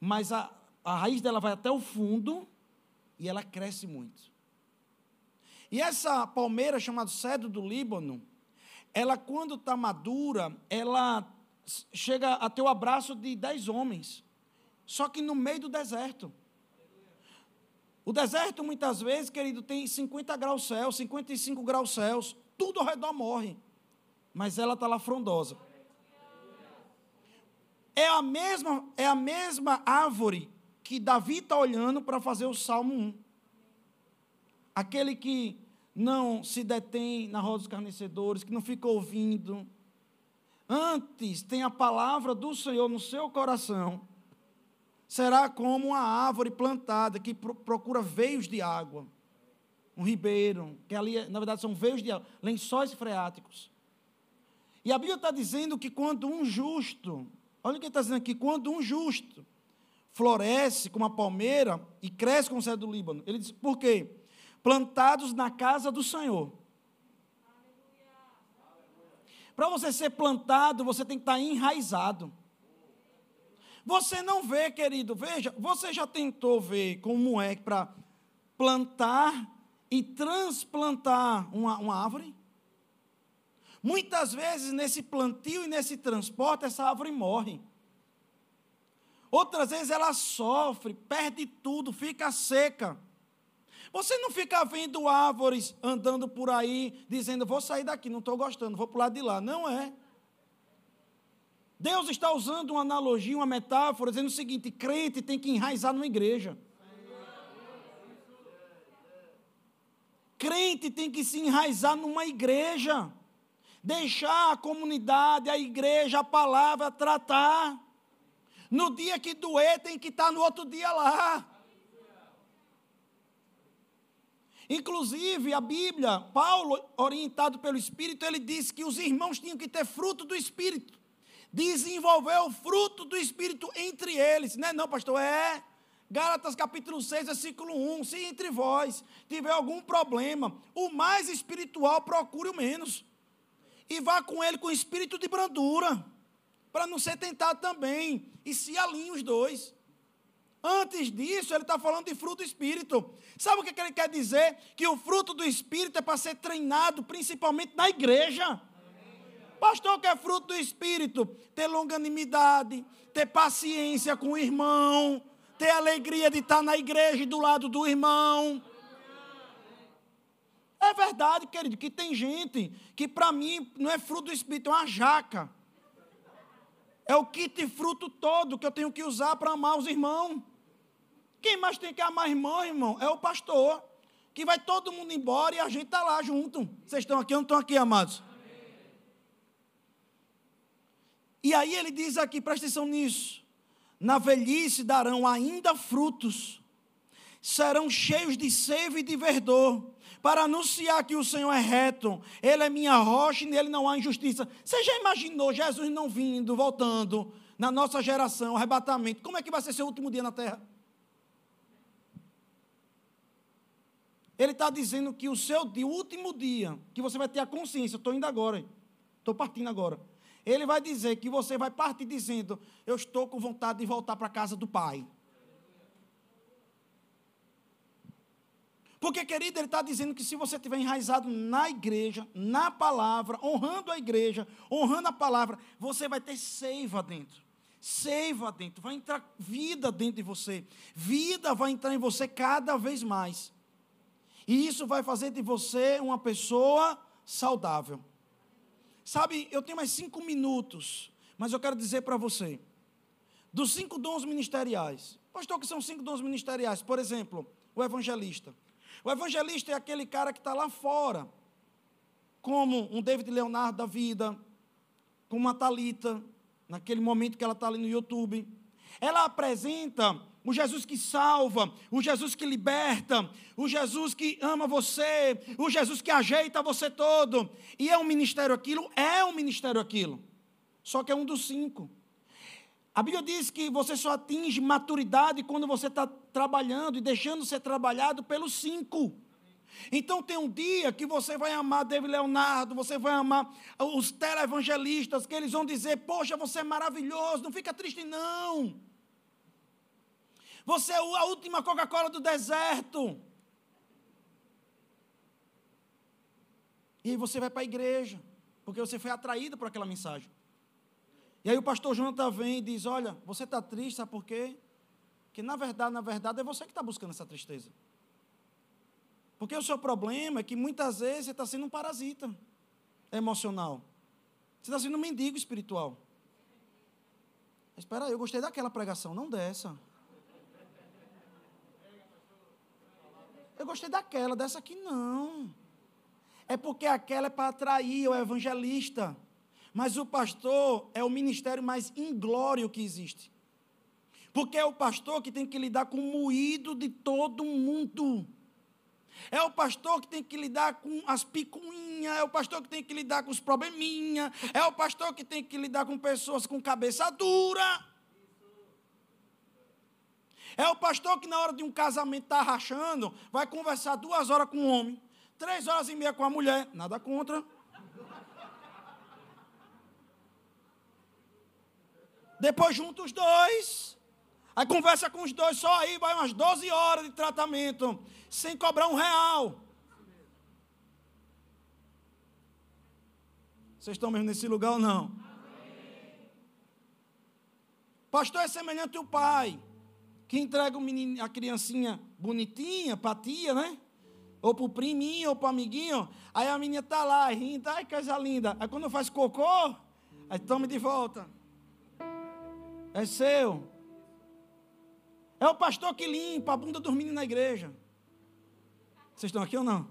mas a, a raiz dela vai até o fundo e ela cresce muito. E essa palmeira chamada cedro do Líbano, ela quando está madura, ela chega a ter o abraço de dez homens. Só que no meio do deserto. O deserto, muitas vezes, querido, tem 50 graus Celsius, 55 graus Celsius, tudo ao redor morre. Mas ela está lá frondosa. É a mesma, é a mesma árvore que Davi está olhando para fazer o Salmo 1. Aquele que não se detém na roda dos carnecedores, que não fica ouvindo. Antes tem a palavra do Senhor no seu coração. Será como uma árvore plantada que procura veios de água. Um ribeiro, que ali, na verdade, são veios de água, lençóis freáticos. E a Bíblia está dizendo que quando um justo, olha o que está dizendo aqui, quando um justo floresce como a palmeira e cresce como o céu do Líbano, ele diz, por quê? Plantados na casa do Senhor. Para você ser plantado, você tem que estar enraizado. Você não vê, querido, veja, você já tentou ver como é para plantar e transplantar uma, uma árvore? Muitas vezes, nesse plantio e nesse transporte, essa árvore morre. Outras vezes ela sofre, perde tudo, fica seca. Você não fica vendo árvores andando por aí, dizendo, vou sair daqui, não estou gostando, vou para o lado de lá. Não é. Deus está usando uma analogia, uma metáfora, dizendo o seguinte: crente tem que enraizar numa igreja. Crente tem que se enraizar numa igreja. Deixar a comunidade, a igreja, a palavra tratar. No dia que doer, tem que estar no outro dia lá. Inclusive, a Bíblia, Paulo, orientado pelo Espírito, ele disse que os irmãos tinham que ter fruto do Espírito. Desenvolver o fruto do Espírito entre eles. Não é não, pastor? É. Gálatas capítulo 6, versículo 1. Se entre vós tiver algum problema, o mais espiritual procure o menos. E vá com ele com espírito de brandura, para não ser tentado também. E se alinhe os dois. Antes disso, ele está falando de fruto do Espírito. Sabe o que ele quer dizer? Que o fruto do Espírito é para ser treinado principalmente na igreja. Pastor, que é fruto do Espírito? Ter longanimidade, ter paciência com o irmão, ter alegria de estar na igreja e do lado do irmão. É verdade, querido, que tem gente que para mim não é fruto do Espírito, é uma jaca. É o kit fruto todo que eu tenho que usar para amar os irmãos. Quem mais tem que amar irmão, irmão, é o pastor. Que vai todo mundo embora e a gente está lá junto. Vocês estão aqui ou não estão aqui, amados? E aí ele diz aqui, presta atenção nisso. na velhice darão ainda frutos, serão cheios de seiva e de verdor, para anunciar que o Senhor é reto, Ele é minha rocha e nele não há injustiça. Você já imaginou Jesus não vindo, voltando, na nossa geração, arrebatamento? Como é que vai ser seu último dia na terra? Ele está dizendo que o seu dia, o último dia, que você vai ter a consciência, estou indo agora, estou partindo agora. Ele vai dizer que você vai partir dizendo: Eu estou com vontade de voltar para a casa do Pai. Porque, querido, ele está dizendo que se você estiver enraizado na igreja, na palavra, honrando a igreja, honrando a palavra, você vai ter seiva dentro. Seiva dentro, vai entrar vida dentro de você. Vida vai entrar em você cada vez mais. E isso vai fazer de você uma pessoa saudável. Sabe, eu tenho mais cinco minutos, mas eu quero dizer para você: dos cinco dons ministeriais, pastor, que são cinco dons ministeriais? Por exemplo, o evangelista. O evangelista é aquele cara que está lá fora, como um David Leonardo da vida, como uma Talita, naquele momento que ela está ali no YouTube. Ela apresenta o Jesus que salva, o Jesus que liberta, o Jesus que ama você, o Jesus que ajeita você todo. E é um ministério aquilo? É um ministério aquilo. Só que é um dos cinco. A Bíblia diz que você só atinge maturidade quando você está trabalhando e deixando ser trabalhado pelos cinco. Então tem um dia que você vai amar David Leonardo, você vai amar os televangelistas, que eles vão dizer, poxa, você é maravilhoso, não fica triste não. Você é a última Coca-Cola do deserto. E aí você vai para a igreja, porque você foi atraído por aquela mensagem. E aí o pastor Jonathan vem e diz: Olha, você está triste, sabe por quê? Que na verdade, na verdade, é você que está buscando essa tristeza. Porque o seu problema é que muitas vezes você está sendo um parasita emocional. Você está sendo um mendigo espiritual. Espera aí, eu gostei daquela pregação, não dessa. Eu gostei daquela, dessa aqui não. É porque aquela é para atrair o evangelista. Mas o pastor é o ministério mais inglório que existe. Porque é o pastor que tem que lidar com o moído de todo mundo. É o pastor que tem que lidar com as picuinhas, é o pastor que tem que lidar com os probleminha, é o pastor que tem que lidar com pessoas com cabeça dura. É o pastor que na hora de um casamento está rachando, vai conversar duas horas com o homem, três horas e meia com a mulher, nada contra. Depois junta os dois. Aí conversa com os dois, só aí vai umas 12 horas de tratamento, sem cobrar um real. Vocês estão mesmo nesse lugar ou não? Pastor é semelhante ao pai que entrega menino, a criancinha bonitinha para tia, né? Ou para o priminho, ou para o amiguinho. Aí a menina está lá, rindo, ai, coisa linda. Aí quando faz cocô, aí tome de volta. É seu. É o pastor que limpa a bunda dos meninos na igreja. Vocês estão aqui ou não?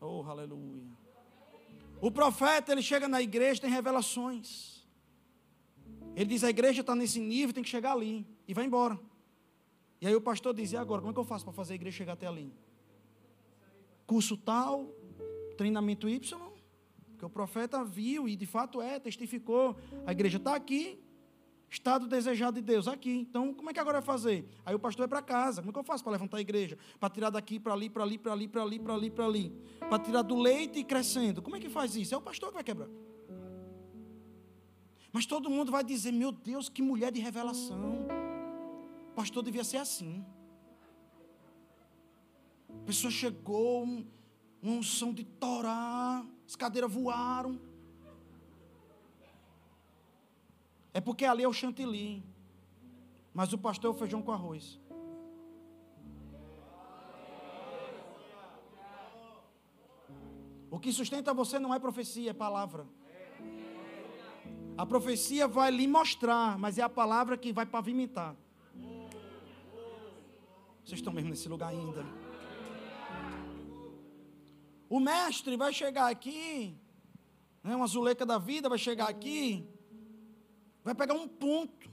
Oh, aleluia. O profeta, ele chega na igreja, tem revelações. Ele diz: a igreja está nesse nível, tem que chegar ali. E vai embora. E aí o pastor diz: e agora? Como é que eu faço para fazer a igreja chegar até ali? Curso tal, treinamento Y. Porque o profeta viu e de fato é, testificou. A igreja está aqui, estado desejado de Deus aqui. Então, como é que agora vai fazer? Aí o pastor vai para casa. Como é que eu faço para levantar a igreja? Para tirar daqui, para ali, para ali, para ali, para ali, para ali, para ali. Para tirar do leite e crescendo. Como é que faz isso? É o pastor que vai quebrar. Mas todo mundo vai dizer: Meu Deus, que mulher de revelação. O pastor devia ser assim. A pessoa chegou, uma unção de Torá, as cadeiras voaram. É porque ali é o chantilly. Mas o pastor é o feijão com arroz. O que sustenta você não é profecia, é palavra. A profecia vai lhe mostrar, mas é a palavra que vai pavimentar. Vocês estão mesmo nesse lugar ainda. O mestre vai chegar aqui, né, uma zuleika da vida vai chegar aqui, Vai pegar um ponto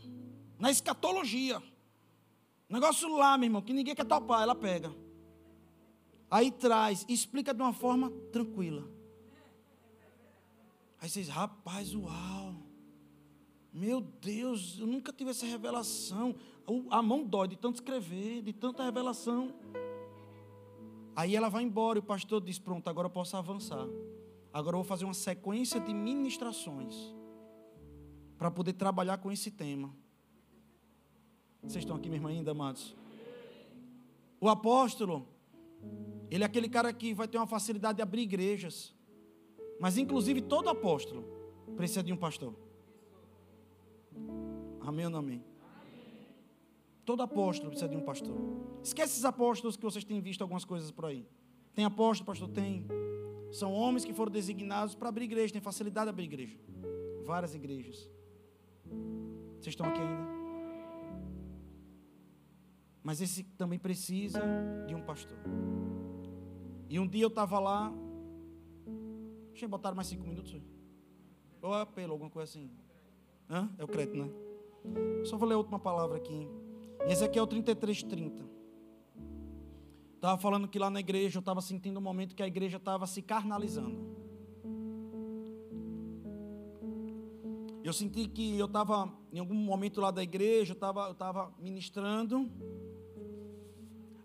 na escatologia. Negócio lá, meu irmão, que ninguém quer topar, ela pega. Aí traz, explica de uma forma tranquila. Aí vocês, rapaz, uau. Meu Deus, eu nunca tive essa revelação. A mão dói de tanto escrever, de tanta revelação. Aí ela vai embora e o pastor diz: Pronto, agora eu posso avançar. Agora eu vou fazer uma sequência de ministrações para poder trabalhar com esse tema. Vocês estão aqui, minha irmã, ainda, amados? O apóstolo, ele é aquele cara que vai ter uma facilidade de abrir igrejas. Mas, inclusive, todo apóstolo precisa de um pastor. Amém ou não amém? Todo apóstolo precisa de um pastor. Esquece esses apóstolos que vocês têm visto algumas coisas por aí. Tem apóstolo, pastor? Tem. São homens que foram designados para abrir igreja, tem facilidade de abrir igreja. Várias igrejas. Vocês estão aqui ainda? Mas esse também precisa de um pastor. E um dia eu estava lá. Deixa eu botar mais cinco minutos. Ou apelo, alguma coisa assim. Hã? É o crédito, né? Só vou ler a última palavra aqui. Em Ezequiel 33, 30. Estava falando que lá na igreja eu estava sentindo um momento que a igreja estava se carnalizando. Eu senti que eu estava, em algum momento lá da igreja, eu estava, eu estava ministrando.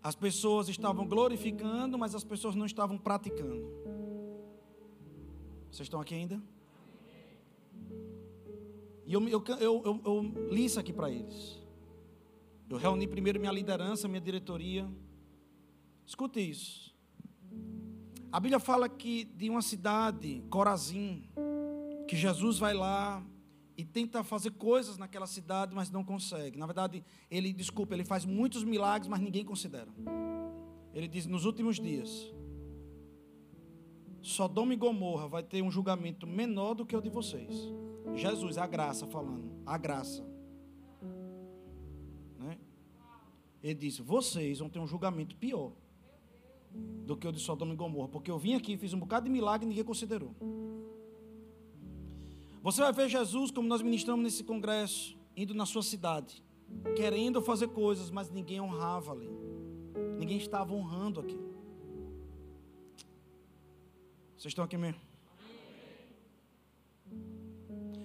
As pessoas estavam glorificando, mas as pessoas não estavam praticando. Vocês estão aqui ainda? E eu, eu, eu, eu li isso aqui para eles. Eu reuni primeiro minha liderança, minha diretoria. Escute isso. A Bíblia fala que de uma cidade, Corazim, que Jesus vai lá e tenta fazer coisas naquela cidade, mas não consegue. Na verdade, ele, desculpa, ele faz muitos milagres, mas ninguém considera. Ele diz: nos últimos dias, Sodoma e Gomorra vai ter um julgamento menor do que o de vocês. Jesus, a graça falando, a graça. Né? Ele disse: vocês vão ter um julgamento pior do que o de Sodoma e Gomorra, porque eu vim aqui, fiz um bocado de milagre e ninguém considerou. Você vai ver Jesus, como nós ministramos nesse congresso, indo na sua cidade, querendo fazer coisas, mas ninguém honrava ali. Ninguém estava honrando aqui. Vocês estão aqui mesmo?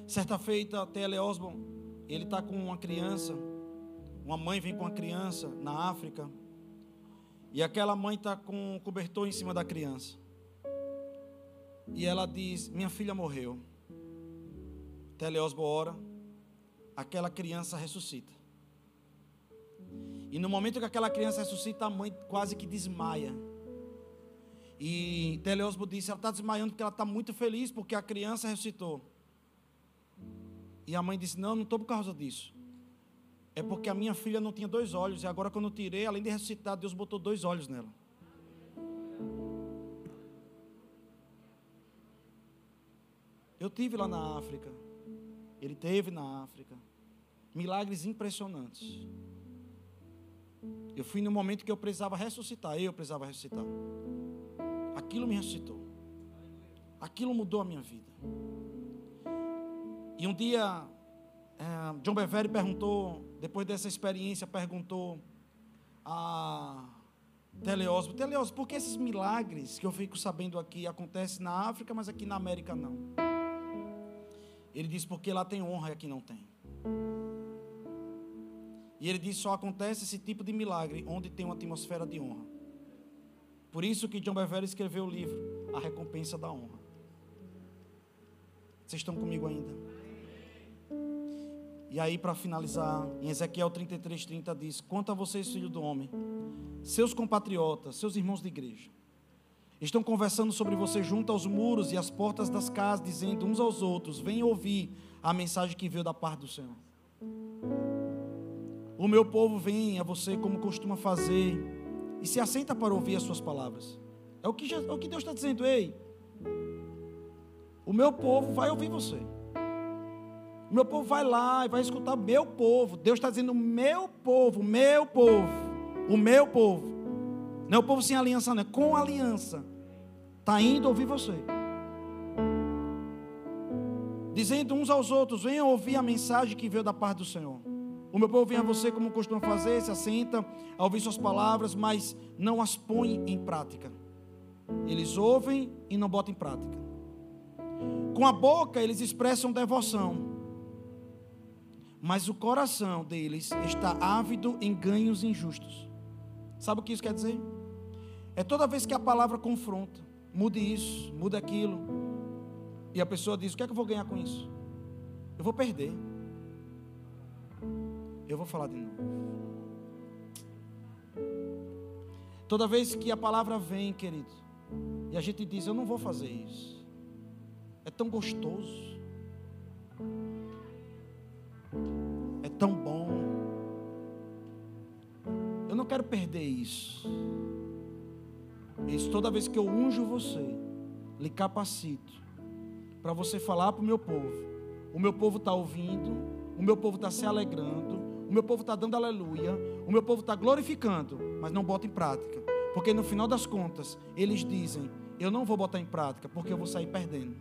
Certa feita, T.L. Osborne, ele está com uma criança, uma mãe vem com uma criança na África, e aquela mãe está com um cobertor em cima da criança. E ela diz: Minha filha morreu. Teleosbo ora, aquela criança ressuscita. E no momento que aquela criança ressuscita, a mãe quase que desmaia. E Teleosbo disse: ela está desmaiando porque ela está muito feliz porque a criança ressuscitou. E a mãe disse: Não, não estou por causa disso. É porque a minha filha não tinha dois olhos. E agora, quando eu tirei, além de ressuscitar, Deus botou dois olhos nela. Eu tive lá na África. Ele teve na África. Milagres impressionantes. Eu fui no momento que eu precisava ressuscitar. Eu precisava ressuscitar. Aquilo me ressuscitou. Aquilo mudou a minha vida. E um dia, é, John Bevere perguntou, depois dessa experiência, perguntou a Teleósmo, Teleósmo, por que esses milagres que eu fico sabendo aqui acontecem na África, mas aqui na América não? Ele diz porque lá tem honra e aqui não tem. E ele diz só acontece esse tipo de milagre onde tem uma atmosfera de honra. Por isso que John Bevere escreveu o livro A Recompensa da Honra. Vocês estão comigo ainda? E aí, para finalizar, em Ezequiel 33, 30 diz: Quanto a vocês, filho do homem, seus compatriotas, seus irmãos de igreja, Estão conversando sobre você junto aos muros e às portas das casas, dizendo uns aos outros: Venham ouvir a mensagem que veio da parte do Senhor. O meu povo vem a você como costuma fazer e se assenta para ouvir as suas palavras. É o que, é o que Deus está dizendo, ei. O meu povo vai ouvir você. O meu povo vai lá e vai escutar meu povo. Deus está dizendo, meu povo, meu povo, o meu povo. Não é o povo sem aliança, não, é com aliança. Está indo ouvir você. dizendo uns aos outros: Venham ouvir a mensagem que veio da parte do Senhor. O meu povo vem a você como costuma fazer, se assenta a ouvir suas palavras, mas não as põe em prática. Eles ouvem e não botam em prática. Com a boca eles expressam devoção, mas o coração deles está ávido em ganhos injustos. Sabe o que isso quer dizer? É toda vez que a palavra confronta, mude isso, mude aquilo, e a pessoa diz: O que é que eu vou ganhar com isso? Eu vou perder. Eu vou falar de novo. Toda vez que a palavra vem, querido, e a gente diz: Eu não vou fazer isso. É tão gostoso. Tão bom. Eu não quero perder isso. Isso toda vez que eu unjo você, lhe capacito para você falar para o meu povo. O meu povo está ouvindo, o meu povo está se alegrando, o meu povo está dando aleluia, o meu povo está glorificando, mas não bota em prática. Porque no final das contas, eles dizem: Eu não vou botar em prática, porque eu vou sair perdendo.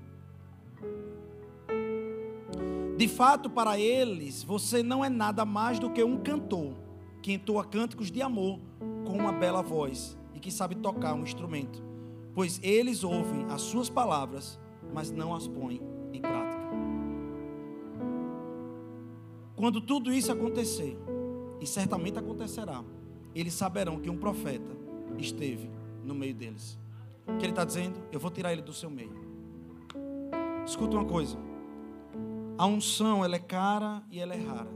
De fato, para eles, você não é nada mais do que um cantor que entoa cânticos de amor com uma bela voz e que sabe tocar um instrumento, pois eles ouvem as suas palavras, mas não as põem em prática. Quando tudo isso acontecer, e certamente acontecerá, eles saberão que um profeta esteve no meio deles. O que ele está dizendo? Eu vou tirar ele do seu meio. Escuta uma coisa. A unção, ela é cara e ela é rara.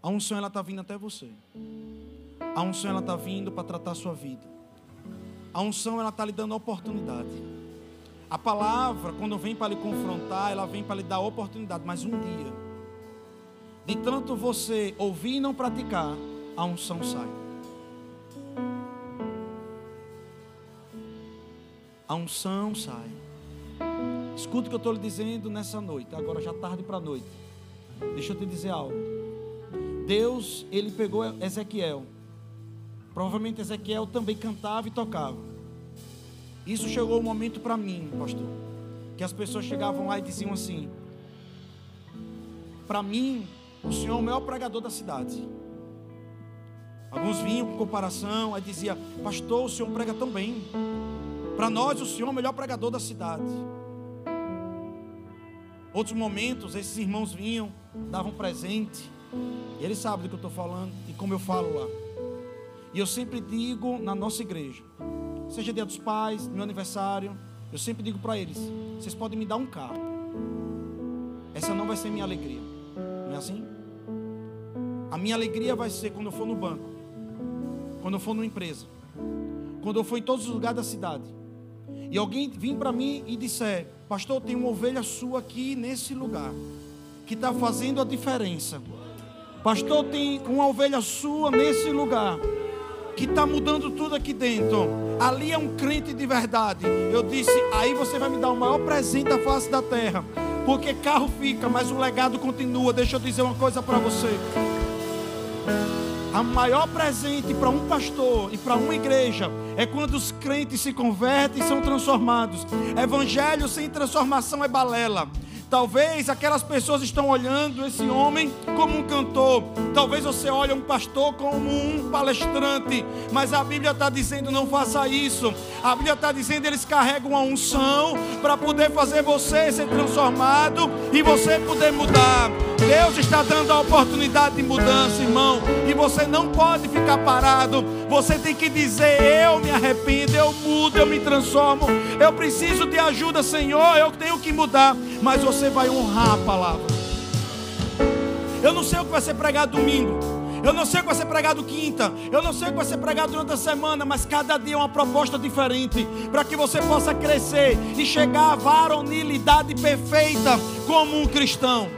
A unção, ela está vindo até você. A unção, ela está vindo para tratar a sua vida. A unção, ela está lhe dando oportunidade. A palavra, quando vem para lhe confrontar, ela vem para lhe dar oportunidade. Mas um dia, de tanto você ouvir e não praticar, a unção sai. A unção sai. Escuta o que eu estou lhe dizendo nessa noite, agora já tarde para a noite. Deixa eu te dizer algo. Deus, ele pegou Ezequiel. Provavelmente Ezequiel também cantava e tocava. Isso chegou um momento para mim, pastor, que as pessoas chegavam lá e diziam assim: Para mim, o senhor é o maior pregador da cidade. Alguns vinham com comparação, aí dizia: Pastor, o senhor prega tão bem. Para nós, o senhor é o melhor pregador da cidade. Outros momentos, esses irmãos vinham, davam presente. E eles sabem do que eu estou falando e como eu falo lá. E eu sempre digo na nossa igreja, seja dia dos pais, meu aniversário, eu sempre digo para eles: vocês podem me dar um carro. Essa não vai ser minha alegria. Não é assim? A minha alegria vai ser quando eu for no banco, quando eu for numa empresa, quando eu for em todos os lugares da cidade. E alguém vir para mim e disser: Pastor, tem uma ovelha sua aqui nesse lugar, que está fazendo a diferença. Pastor, tem uma ovelha sua nesse lugar, que está mudando tudo aqui dentro. Ali é um crente de verdade. Eu disse: Aí você vai me dar o maior presente da face da terra. Porque carro fica, mas o legado continua. Deixa eu dizer uma coisa para você. A maior presente para um pastor e para uma igreja é quando os crentes se convertem e são transformados. Evangelho sem transformação é balela. Talvez aquelas pessoas estão olhando esse homem como um cantor. Talvez você olhe um pastor como um palestrante. Mas a Bíblia está dizendo: não faça isso. A Bíblia está dizendo: eles carregam a unção para poder fazer você ser transformado e você poder mudar. Deus está dando a oportunidade de mudança, irmão. E você não pode ficar parado. Você tem que dizer: Eu me arrependo, eu mudo, eu me transformo. Eu preciso de ajuda, Senhor. Eu tenho que mudar. Mas você vai honrar a palavra. Eu não sei o que vai ser pregado domingo. Eu não sei o que vai ser pregado quinta. Eu não sei o que vai ser pregado durante a semana. Mas cada dia é uma proposta diferente. Para que você possa crescer e chegar à varonilidade perfeita como um cristão.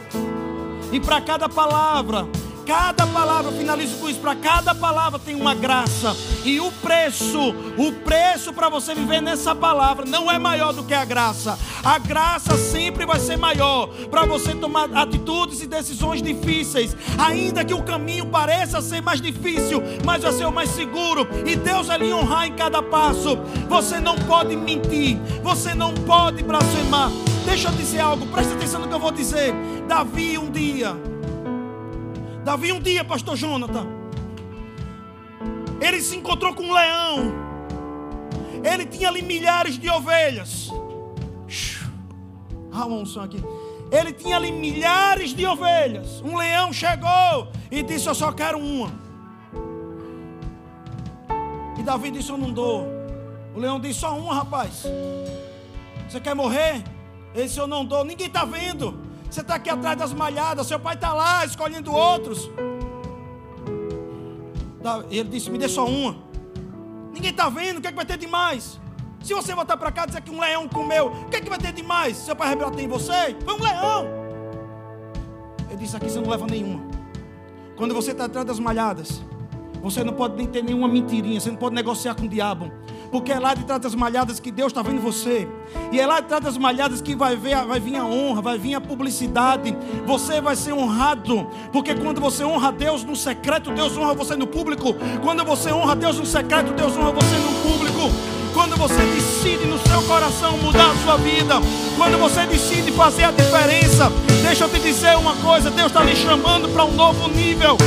E para cada palavra Cada palavra, finalizo com isso, para cada palavra tem uma graça. E o preço, o preço para você viver nessa palavra não é maior do que a graça. A graça sempre vai ser maior para você tomar atitudes e decisões difíceis, ainda que o caminho pareça ser mais difícil, mas vai ser o mais seguro. E Deus vai lhe honrar em cada passo. Você não pode mentir, você não pode blasfemar. Deixa eu dizer algo, presta atenção no que eu vou dizer. Davi um dia, Davi um dia, pastor Jonathan, ele se encontrou com um leão. Ele tinha ali milhares de ovelhas. Ah, aqui. Ele tinha ali milhares de ovelhas. Um leão chegou e disse: Eu só quero uma. E Davi disse: Eu não dou. O leão disse: Só uma, rapaz. Você quer morrer? Esse eu não dou. Ninguém está vendo. Você está aqui atrás das malhadas. Seu pai está lá escolhendo outros. Ele disse: Me dê só uma. Ninguém está vendo. O que, é que vai ter de mais? Se você voltar para cá e dizer que um leão comeu, o que, é que vai ter de mais? Seu pai arrebatou em você? Foi um leão. Ele disse: Aqui você não leva nenhuma. Quando você está atrás das malhadas, você não pode nem ter nenhuma mentirinha. Você não pode negociar com o diabo. Porque é lá de trás das malhadas que Deus está vendo você. E é lá de trás das malhadas que vai, ver, vai vir a honra, vai vir a publicidade. Você vai ser honrado. Porque quando você honra Deus no secreto, Deus honra você no público. Quando você honra Deus no secreto, Deus honra você no público. Quando você decide no seu coração mudar a sua vida, quando você decide fazer a diferença, deixa eu te dizer uma coisa: Deus está lhe chamando para um novo nível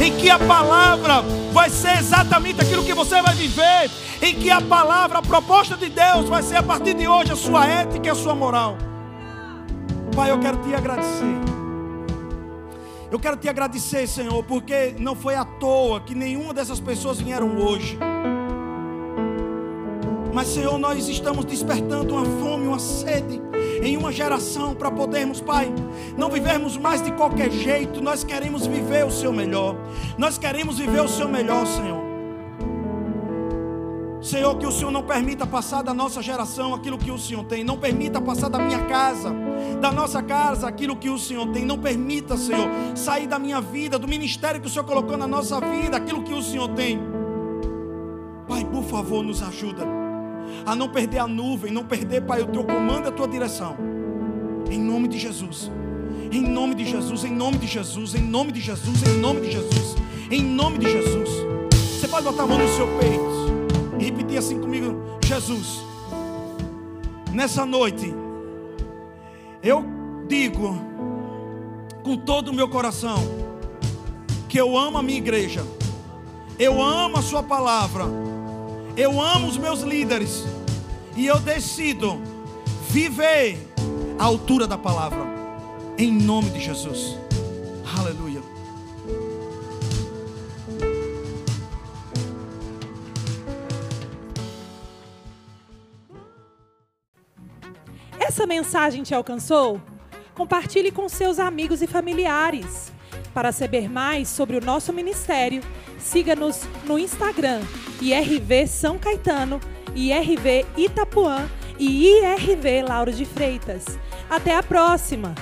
em que a palavra vai ser exatamente aquilo que você vai viver, em que a palavra, a proposta de Deus vai ser a partir de hoje a sua ética e a sua moral. Pai, eu quero te agradecer. Eu quero te agradecer, Senhor, porque não foi à toa que nenhuma dessas pessoas vieram hoje. Mas, Senhor, nós estamos despertando uma fome, uma sede em uma geração para podermos, Pai, não vivermos mais de qualquer jeito. Nós queremos viver o Seu melhor. Nós queremos viver o Seu melhor, Senhor. Senhor, que o Senhor não permita passar da nossa geração aquilo que o Senhor tem. Não permita passar da minha casa, da nossa casa, aquilo que o Senhor tem. Não permita, Senhor, sair da minha vida, do ministério que o Senhor colocou na nossa vida, aquilo que o Senhor tem. Pai, por favor, nos ajuda a não perder a nuvem, não perder, Pai, o teu comando, a tua direção. Em nome de Jesus. Em nome de Jesus, em nome de Jesus, em nome de Jesus, em nome de Jesus, em nome de Jesus. Você pode botar a mão no seu peito e repetir assim comigo: Jesus, nessa noite, eu digo com todo o meu coração que eu amo a minha igreja, eu amo a Sua palavra eu amo os meus líderes. E eu decido viver à altura da palavra. Em nome de Jesus. Aleluia. Essa mensagem te alcançou? Compartilhe com seus amigos e familiares. Para saber mais sobre o nosso ministério, siga-nos no Instagram IRV São Caetano, IRV Itapuã e IRV Lauro de Freitas. Até a próxima!